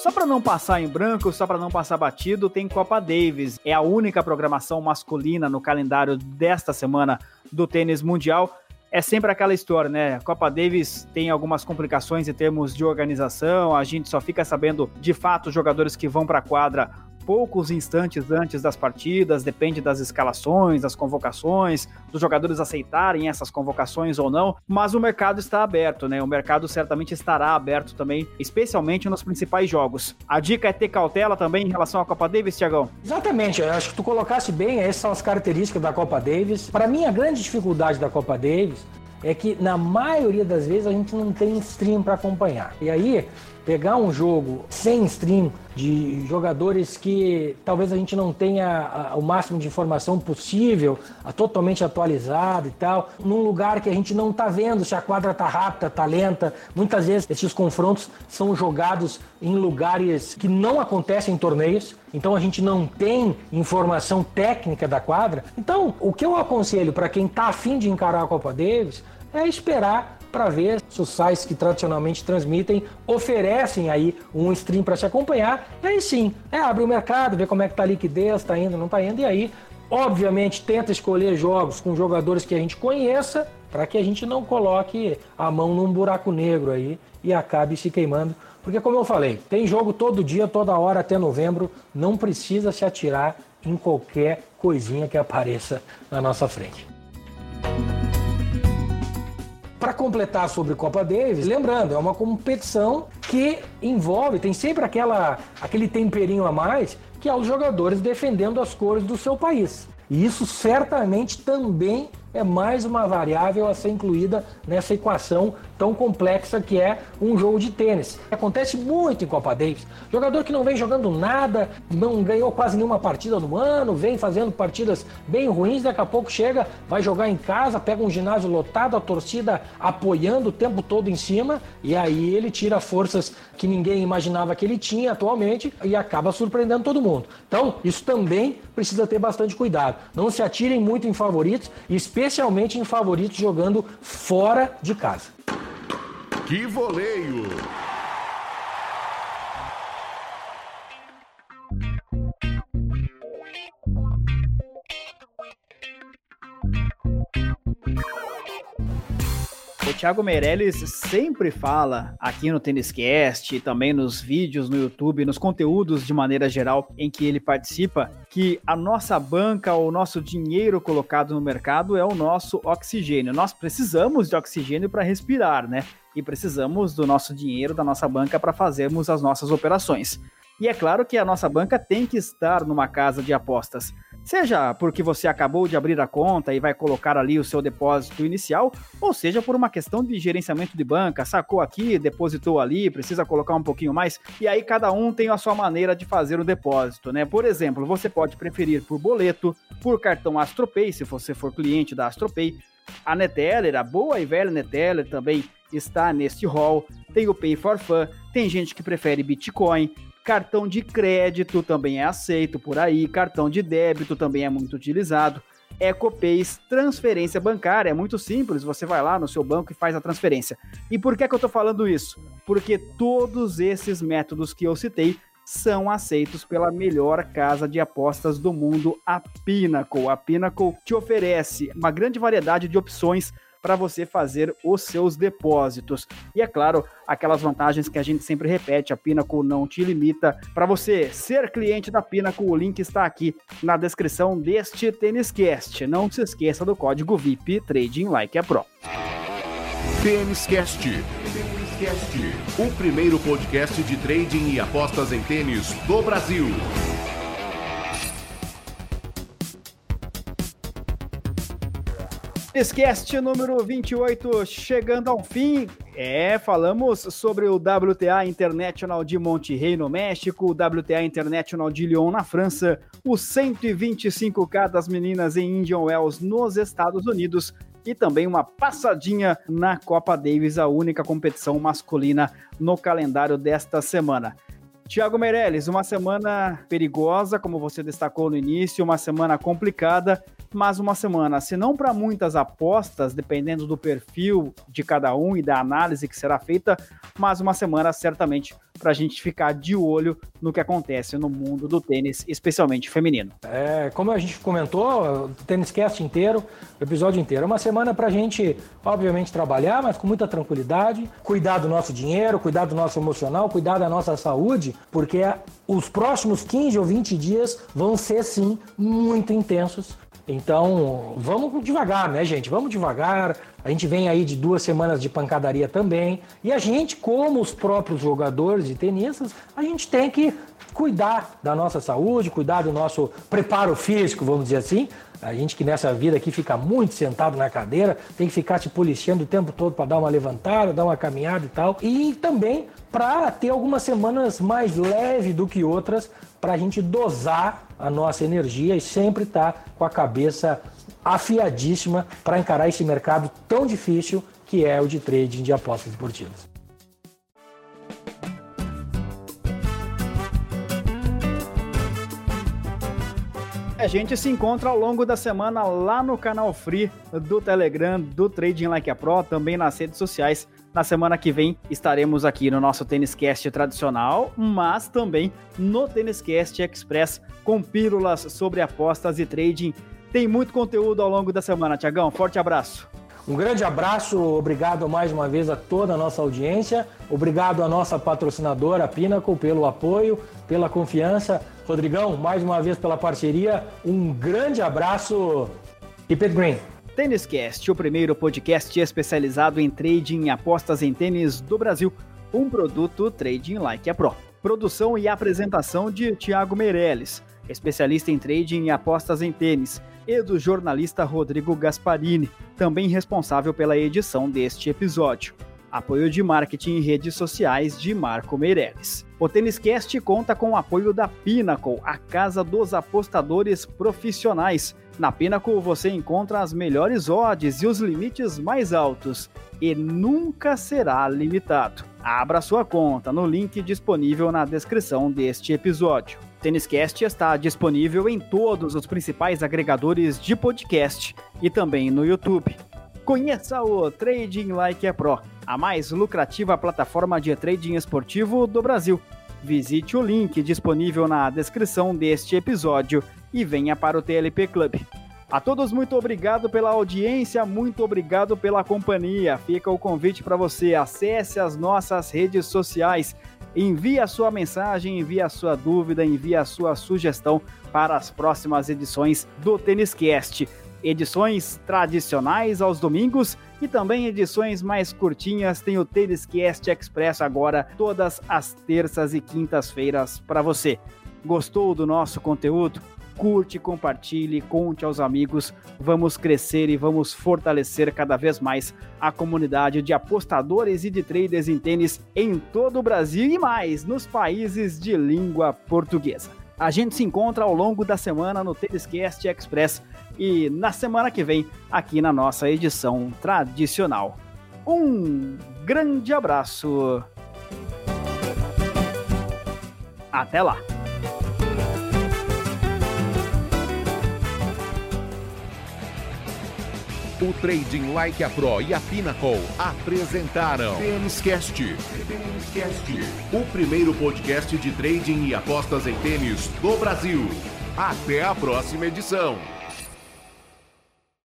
Só para não passar em branco, só para não passar batido, tem Copa Davis. É a única programação masculina no calendário desta semana do tênis mundial. É sempre aquela história, né? Copa Davis tem algumas complicações em termos de organização, a gente só fica sabendo de fato os jogadores que vão para a quadra poucos instantes antes das partidas, depende das escalações, das convocações, dos jogadores aceitarem essas convocações ou não, mas o mercado está aberto, né? O mercado certamente estará aberto também, especialmente nos principais jogos. A dica é ter cautela também em relação à Copa Davis, Tiagão? Exatamente, eu acho que tu colocasse bem, essas são as características da Copa Davis. Para mim, a grande dificuldade da Copa Davis é que na maioria das vezes a gente não tem stream para acompanhar. E aí, pegar um jogo sem stream de jogadores que talvez a gente não tenha o máximo de informação possível, totalmente atualizado e tal, num lugar que a gente não está vendo se a quadra está rápida, está lenta. Muitas vezes esses confrontos são jogados em lugares que não acontecem em torneios, então a gente não tem informação técnica da quadra. Então, o que eu aconselho para quem está afim de encarar a Copa Davis é esperar para ver se os sites que tradicionalmente transmitem oferecem aí um stream para se acompanhar. E aí sim, é, abre o mercado, vê como é que tá a liquidez, está indo, não está indo, e aí, obviamente, tenta escolher jogos com jogadores que a gente conheça, para que a gente não coloque a mão num buraco negro aí e acabe se queimando. Porque, como eu falei, tem jogo todo dia, toda hora até novembro, não precisa se atirar em qualquer coisinha que apareça na nossa frente. Para completar sobre Copa Davis, lembrando, é uma competição que envolve, tem sempre aquela, aquele temperinho a mais, que é os jogadores defendendo as cores do seu país. E isso certamente também é mais uma variável a ser incluída nessa equação tão complexa que é um jogo de tênis. Acontece muito em Copa Davis. Jogador que não vem jogando nada, não ganhou quase nenhuma partida no ano, vem fazendo partidas bem ruins, daqui a pouco chega, vai jogar em casa, pega um ginásio lotado, a torcida apoiando o tempo todo em cima, e aí ele tira forças que ninguém imaginava que ele tinha atualmente e acaba surpreendendo todo mundo. Então, isso também precisa ter bastante cuidado. Não se atirem muito em favoritos, especialmente em favoritos jogando fora de casa. Que voleio! Thiago Meirelles sempre fala aqui no Têniscast também nos vídeos no YouTube, nos conteúdos de maneira geral em que ele participa, que a nossa banca, o nosso dinheiro colocado no mercado é o nosso oxigênio. Nós precisamos de oxigênio para respirar, né? e precisamos do nosso dinheiro, da nossa banca para fazermos as nossas operações. E é claro que a nossa banca tem que estar numa casa de apostas. Seja porque você acabou de abrir a conta e vai colocar ali o seu depósito inicial, ou seja por uma questão de gerenciamento de banca, sacou aqui, depositou ali, precisa colocar um pouquinho mais, e aí cada um tem a sua maneira de fazer o depósito, né? Por exemplo, você pode preferir por boleto, por cartão AstroPay, se você for cliente da AstroPay, a Neteller, a boa e velha Neteller também está neste hall. Tem o Pay for Fun, tem gente que prefere Bitcoin, cartão de crédito também é aceito por aí, cartão de débito também é muito utilizado. EcoPays, transferência bancária, é muito simples, você vai lá no seu banco e faz a transferência. E por que, que eu estou falando isso? Porque todos esses métodos que eu citei são aceitos pela melhor casa de apostas do mundo, a Pinnacle. A Pinnacle te oferece uma grande variedade de opções para você fazer os seus depósitos. E é claro, aquelas vantagens que a gente sempre repete, a Pinnacle não te limita. Para você ser cliente da Pinnacle, o link está aqui na descrição deste Têniscast. Não se esqueça do código VIP Trading Like a Pro. Têniscast Cast, o primeiro podcast de trading e apostas em tênis do Brasil. Esquece número 28 chegando ao fim. É, falamos sobre o WTA International de Monterrey no México, o WTA International de Lyon na França, o 125K das meninas em Indian Wells nos Estados Unidos e também uma passadinha na Copa Davis, a única competição masculina no calendário desta semana. Tiago Meirelles, uma semana perigosa, como você destacou no início, uma semana complicada, mas uma semana, se não para muitas apostas, dependendo do perfil de cada um e da análise que será feita, mas uma semana certamente para a gente ficar de olho no que acontece no mundo do tênis, especialmente feminino. É, como a gente comentou, o tênis cast inteiro, o episódio inteiro, é uma semana para a gente, obviamente, trabalhar, mas com muita tranquilidade, cuidar do nosso dinheiro, cuidar do nosso emocional, cuidar da nossa saúde, porque os próximos 15 ou 20 dias vão ser, sim, muito intensos então, vamos devagar, né, gente? Vamos devagar. A gente vem aí de duas semanas de pancadaria também. E a gente, como os próprios jogadores de tenistas, a gente tem que cuidar da nossa saúde, cuidar do nosso preparo físico, vamos dizer assim. A gente que nessa vida aqui fica muito sentado na cadeira, tem que ficar se policiando o tempo todo para dar uma levantada, dar uma caminhada e tal. E também para ter algumas semanas mais leves do que outras, para a gente dosar a nossa energia e sempre estar tá com a cabeça afiadíssima para encarar esse mercado tão difícil que é o de trading de apostas esportivas. A gente se encontra ao longo da semana lá no canal Free do Telegram, do Trading Like a Pro, também nas redes sociais. Na semana que vem estaremos aqui no nosso Tênis Cast tradicional, mas também no Tênis Cast Express com pílulas sobre apostas e trading. Tem muito conteúdo ao longo da semana, Tiagão. Forte abraço. Um grande abraço, obrigado mais uma vez a toda a nossa audiência, obrigado à nossa patrocinadora, Pinnacle, pelo apoio, pela confiança. Rodrigão, mais uma vez pela parceria, um grande abraço. Keep it green. Tênis Cast, o primeiro podcast especializado em trading e apostas em tênis do Brasil, um produto Trading Like a Pro. Produção e apresentação de Tiago Meirelles, especialista em trading e apostas em tênis, e do jornalista Rodrigo Gasparini, também responsável pela edição deste episódio. Apoio de marketing e redes sociais de Marco Meirelles. O Têniscast conta com o apoio da Pinnacle, a casa dos apostadores profissionais. Na Pinnacle você encontra as melhores odds e os limites mais altos. E nunca será limitado. Abra sua conta no link disponível na descrição deste episódio. Têniscast está disponível em todos os principais agregadores de podcast e também no YouTube. Conheça o Trading Like a Pro, a mais lucrativa plataforma de trading esportivo do Brasil. Visite o link disponível na descrição deste episódio e venha para o TLP Club. A todos, muito obrigado pela audiência, muito obrigado pela companhia. Fica o convite para você. Acesse as nossas redes sociais, envie a sua mensagem, envie a sua dúvida, envie a sua sugestão para as próximas edições do Tênis Cast edições tradicionais aos domingos e também edições mais curtinhas. Tem o Tênis Cast Express agora, todas as terças e quintas-feiras para você. Gostou do nosso conteúdo? Curte, compartilhe, conte aos amigos. Vamos crescer e vamos fortalecer cada vez mais a comunidade de apostadores e de traders em tênis em todo o Brasil e mais nos países de língua portuguesa. A gente se encontra ao longo da semana no Têniscast Express e na semana que vem aqui na nossa edição tradicional. Um grande abraço. Até lá. O Trading Like a Pro e a Pinnacle apresentaram Tênis Cast. O primeiro podcast de trading e apostas em tênis do Brasil. Até a próxima edição.